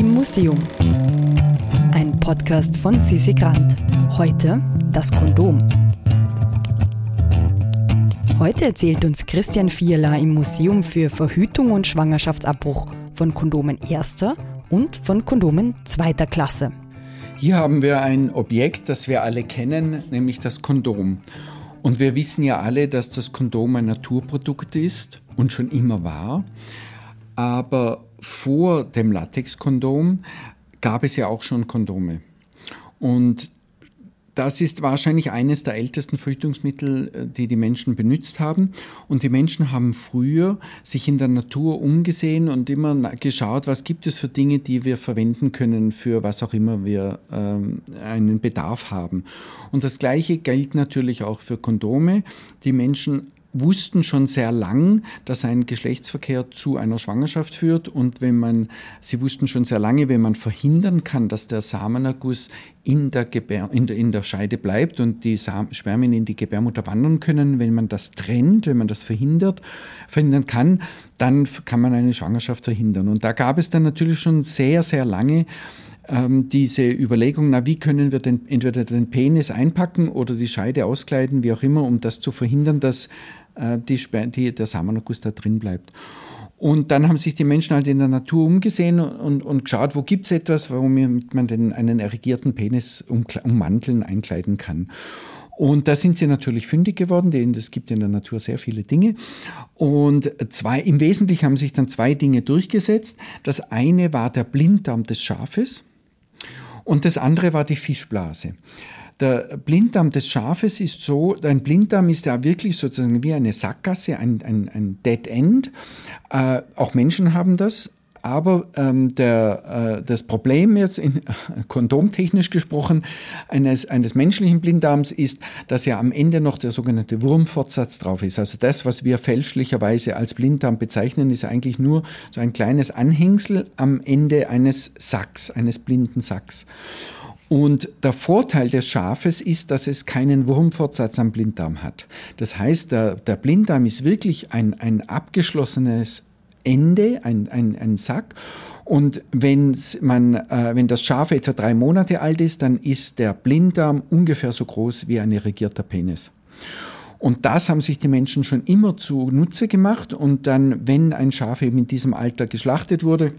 im Museum. Ein Podcast von Sisi Grant. Heute das Kondom. Heute erzählt uns Christian Fierler im Museum für Verhütung und Schwangerschaftsabbruch von Kondomen erster und von Kondomen zweiter Klasse. Hier haben wir ein Objekt, das wir alle kennen, nämlich das Kondom. Und wir wissen ja alle, dass das Kondom ein Naturprodukt ist und schon immer war. Aber vor dem Latexkondom gab es ja auch schon Kondome. Und das ist wahrscheinlich eines der ältesten Verhütungsmittel, äh, die die Menschen benutzt haben. Und die Menschen haben früher sich in der Natur umgesehen und immer geschaut, was gibt es für Dinge, die wir verwenden können für was auch immer wir ähm, einen Bedarf haben. Und das Gleiche gilt natürlich auch für Kondome. Die Menschen wussten schon sehr lang, dass ein Geschlechtsverkehr zu einer Schwangerschaft führt und wenn man, sie wussten schon sehr lange, wenn man verhindern kann, dass der Samenerguss in der, Gebär, in der, in der Scheide bleibt und die Spermien in die Gebärmutter wandern können, wenn man das trennt, wenn man das verhindert, verhindern kann, dann kann man eine Schwangerschaft verhindern. Und da gab es dann natürlich schon sehr, sehr lange ähm, diese Überlegung, na, wie können wir den, entweder den Penis einpacken oder die Scheide auskleiden, wie auch immer, um das zu verhindern, dass äh, die, die, der Samenerguss da drin bleibt. Und dann haben sich die Menschen halt in der Natur umgesehen und, und geschaut, wo gibt es etwas, womit man den, einen erregierten Penis um, ummanteln, einkleiden kann. Und da sind sie natürlich fündig geworden, denn es gibt in der Natur sehr viele Dinge. Und zwei, im Wesentlichen haben sich dann zwei Dinge durchgesetzt. Das eine war der Blinddarm des Schafes und das andere war die Fischblase. Der Blinddarm des Schafes ist so, ein Blinddarm ist ja wirklich sozusagen wie eine Sackgasse, ein, ein, ein Dead End. Äh, auch Menschen haben das. Aber ähm, der, äh, das Problem jetzt, in, äh, kondomtechnisch gesprochen, eines, eines menschlichen Blinddarms ist, dass ja am Ende noch der sogenannte Wurmfortsatz drauf ist. Also das, was wir fälschlicherweise als Blinddarm bezeichnen, ist eigentlich nur so ein kleines Anhängsel am Ende eines Sacks, eines blinden Sacks. Und der Vorteil des Schafes ist, dass es keinen Wurmfortsatz am Blinddarm hat. Das heißt, der, der Blinddarm ist wirklich ein, ein abgeschlossenes Ende, ein, ein, ein Sack. Und man, äh, wenn das Schaf etwa drei Monate alt ist, dann ist der Blinddarm ungefähr so groß wie ein irrigierter Penis. Und das haben sich die Menschen schon immer zunutze gemacht. Und dann, wenn ein Schaf eben in diesem Alter geschlachtet wurde,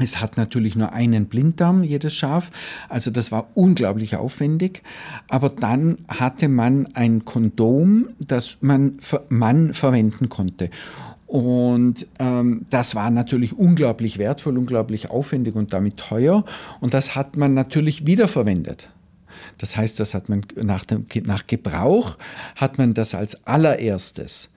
es hat natürlich nur einen Blinddarm, jedes Schaf. Also das war unglaublich aufwendig. Aber dann hatte man ein Kondom, das man, man verwenden konnte. Und ähm, das war natürlich unglaublich wertvoll, unglaublich aufwendig und damit teuer. Und das hat man natürlich wiederverwendet. Das heißt, das hat man nach, dem, nach Gebrauch hat man das als allererstes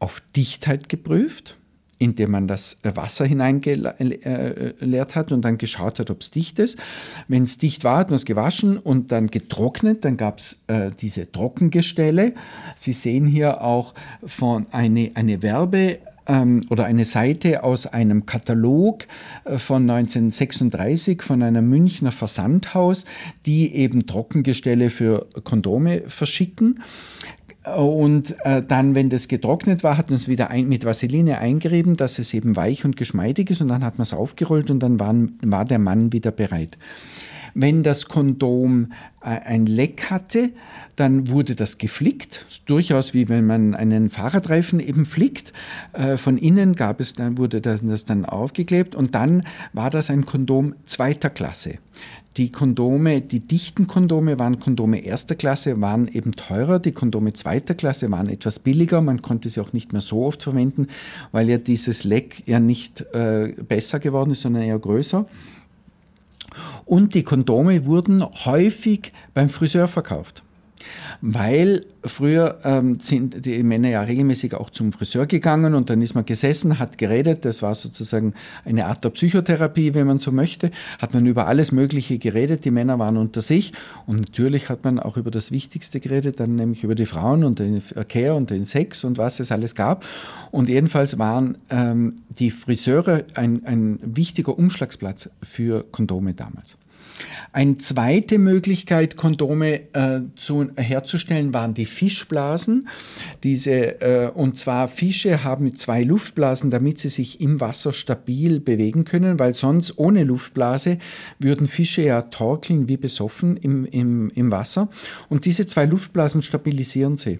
auf Dichtheit geprüft indem man das Wasser hineingeleert hat und dann geschaut hat, ob es dicht ist. Wenn es dicht war, hat man es gewaschen und dann getrocknet. Dann gab es äh, diese Trockengestelle. Sie sehen hier auch von eine, eine Werbe ähm, oder eine Seite aus einem Katalog äh, von 1936 von einem Münchner Versandhaus, die eben Trockengestelle für Kondome verschicken. Und äh, dann, wenn das getrocknet war, hat man es wieder ein, mit Vaseline eingerieben, dass es eben weich und geschmeidig ist. Und dann hat man es aufgerollt und dann waren, war der Mann wieder bereit. Wenn das Kondom äh, ein Leck hatte, dann wurde das geflickt. Durchaus wie wenn man einen Fahrradreifen eben flickt. Äh, von innen gab es dann, wurde das, dann aufgeklebt und dann war das ein Kondom zweiter Klasse. Die Kondome, die dichten Kondome waren Kondome erster Klasse, waren eben teurer. Die Kondome zweiter Klasse waren etwas billiger. Man konnte sie auch nicht mehr so oft verwenden, weil ja dieses Leck ja nicht äh, besser geworden ist, sondern eher größer. Und die Kondome wurden häufig beim Friseur verkauft weil früher ähm, sind die Männer ja regelmäßig auch zum Friseur gegangen und dann ist man gesessen, hat geredet. Das war sozusagen eine Art der Psychotherapie, wenn man so möchte. Hat man über alles Mögliche geredet. Die Männer waren unter sich und natürlich hat man auch über das Wichtigste geredet, dann nämlich über die Frauen und den Verkehr und den Sex und was es alles gab. Und jedenfalls waren ähm, die Friseure ein, ein wichtiger Umschlagsplatz für Kondome damals. Eine zweite Möglichkeit, Kondome äh, zu, herzustellen, waren die Fischblasen. Diese, äh, und zwar Fische haben zwei Luftblasen, damit sie sich im Wasser stabil bewegen können, weil sonst ohne Luftblase würden Fische ja torkeln wie besoffen im, im, im Wasser. Und diese zwei Luftblasen stabilisieren sie.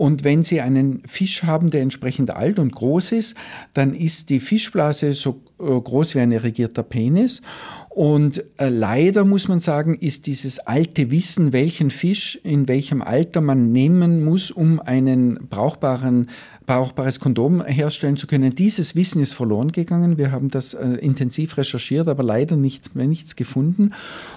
Und wenn Sie einen Fisch haben, der entsprechend alt und groß ist, dann ist die Fischblase so groß wie ein irrigierter Penis. Und äh, leider muss man sagen, ist dieses alte Wissen, welchen Fisch in welchem Alter man nehmen muss, um einen brauchbaren brauchbares Kondom herstellen zu können. Dieses Wissen ist verloren gegangen. Wir haben das äh, intensiv recherchiert, aber leider nichts, nichts gefunden.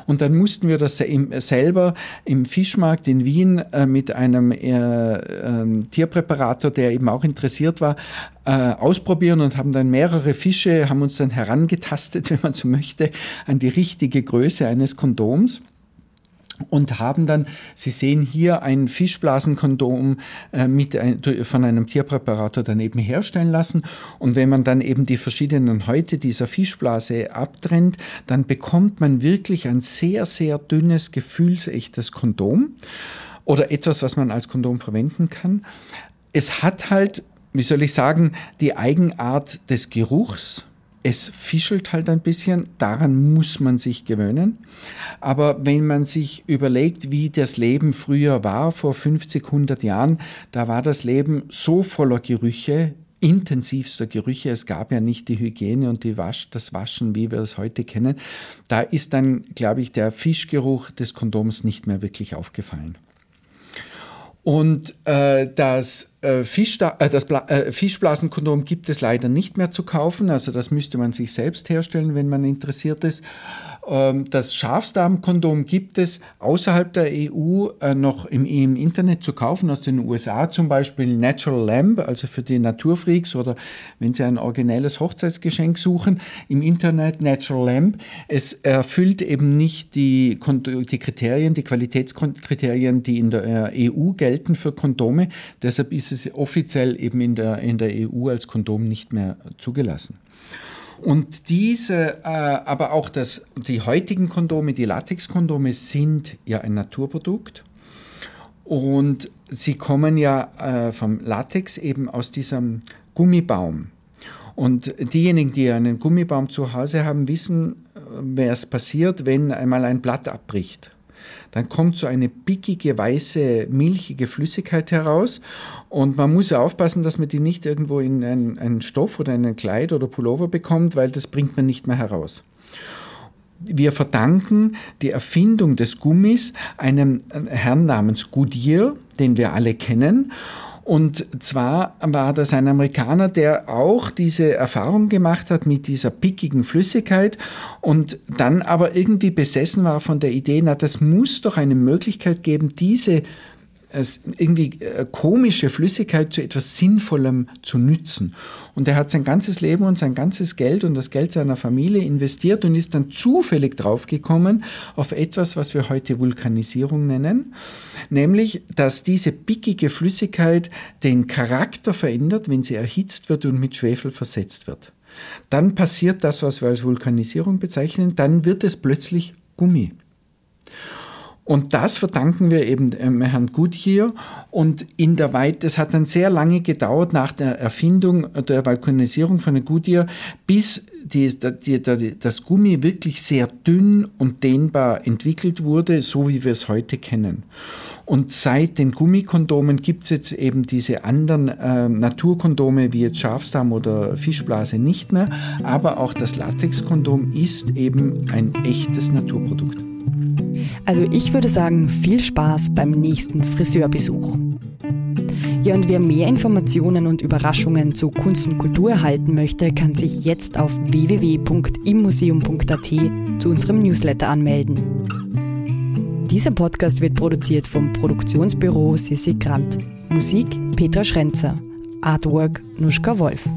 Und dann mussten wir das im, selber im Fischmarkt in Wien äh, mit einem äh, ähm, Tierpräparator, der eben auch interessiert war, äh, ausprobieren und haben dann mehrere Fische, haben uns dann herangetastet, wenn man so möchte, an die richtige Größe eines Kondoms und haben dann, Sie sehen hier ein Fischblasenkondom äh, mit ein, von einem Tierpräparator daneben herstellen lassen. Und wenn man dann eben die verschiedenen Häute dieser Fischblase abtrennt, dann bekommt man wirklich ein sehr, sehr dünnes, gefühlsechtes Kondom oder etwas, was man als Kondom verwenden kann. Es hat halt, wie soll ich sagen, die Eigenart des Geruchs es fischelt halt ein bisschen, daran muss man sich gewöhnen. Aber wenn man sich überlegt, wie das Leben früher war, vor 50, 100 Jahren, da war das Leben so voller Gerüche, intensivster Gerüche. Es gab ja nicht die Hygiene und die Wasch, das Waschen, wie wir es heute kennen. Da ist dann, glaube ich, der Fischgeruch des Kondoms nicht mehr wirklich aufgefallen. Und äh, das äh, äh, das äh, Fischblasenkondom gibt es leider nicht mehr zu kaufen. Also das müsste man sich selbst herstellen, wenn man interessiert ist. Ähm, das Schafsdarmkondom gibt es außerhalb der EU noch im, Internet zu kaufen, aus den USA zum Beispiel Natural Lamb, also für die Naturfreaks oder wenn Sie ein originelles Hochzeitsgeschenk suchen, im Internet Natural Lamb. Es erfüllt eben nicht die, die Kriterien, die Qualitätskriterien, die in der EU gelten für Kondome. Deshalb ist es offiziell eben in der, in der EU als Kondom nicht mehr zugelassen. Und diese, äh, aber auch das, die heutigen Kondome, die Latexkondome sind ja ein Naturprodukt. Und sie kommen ja äh, vom Latex eben aus diesem Gummibaum. Und diejenigen, die einen Gummibaum zu Hause haben, wissen, äh, es passiert, wenn einmal ein Blatt abbricht dann kommt so eine pickige, weiße, milchige Flüssigkeit heraus. Und man muss aufpassen, dass man die nicht irgendwo in einen, einen Stoff oder einen Kleid oder Pullover bekommt, weil das bringt man nicht mehr heraus. Wir verdanken die Erfindung des Gummis einem Herrn namens Goodyear, den wir alle kennen. Und zwar war das ein Amerikaner, der auch diese Erfahrung gemacht hat mit dieser pickigen Flüssigkeit und dann aber irgendwie besessen war von der Idee, na, das muss doch eine Möglichkeit geben, diese irgendwie äh, komische Flüssigkeit zu etwas Sinnvollem zu nützen. Und er hat sein ganzes Leben und sein ganzes Geld und das Geld seiner Familie investiert und ist dann zufällig draufgekommen auf etwas, was wir heute Vulkanisierung nennen, nämlich, dass diese pickige Flüssigkeit den Charakter verändert, wenn sie erhitzt wird und mit Schwefel versetzt wird. Dann passiert das, was wir als Vulkanisierung bezeichnen, dann wird es plötzlich Gummi. Und das verdanken wir eben ähm, Herrn Goodyear. Und in der Weit, das hat dann sehr lange gedauert nach der Erfindung der Balkonisierung von der Goodyear, bis die, die, die, das Gummi wirklich sehr dünn und dehnbar entwickelt wurde, so wie wir es heute kennen. Und seit den Gummikondomen gibt es jetzt eben diese anderen äh, Naturkondome wie jetzt Schafsdarm oder Fischblase nicht mehr, aber auch das Latexkondom ist eben ein echtes Naturprodukt. Also ich würde sagen, viel Spaß beim nächsten Friseurbesuch. Ja, und wer mehr Informationen und Überraschungen zu Kunst und Kultur erhalten möchte, kann sich jetzt auf www.immuseum.at zu unserem Newsletter anmelden. Dieser Podcast wird produziert vom Produktionsbüro Sissi Grant. Musik Petra Schrenzer. Artwork Nuschka Wolf.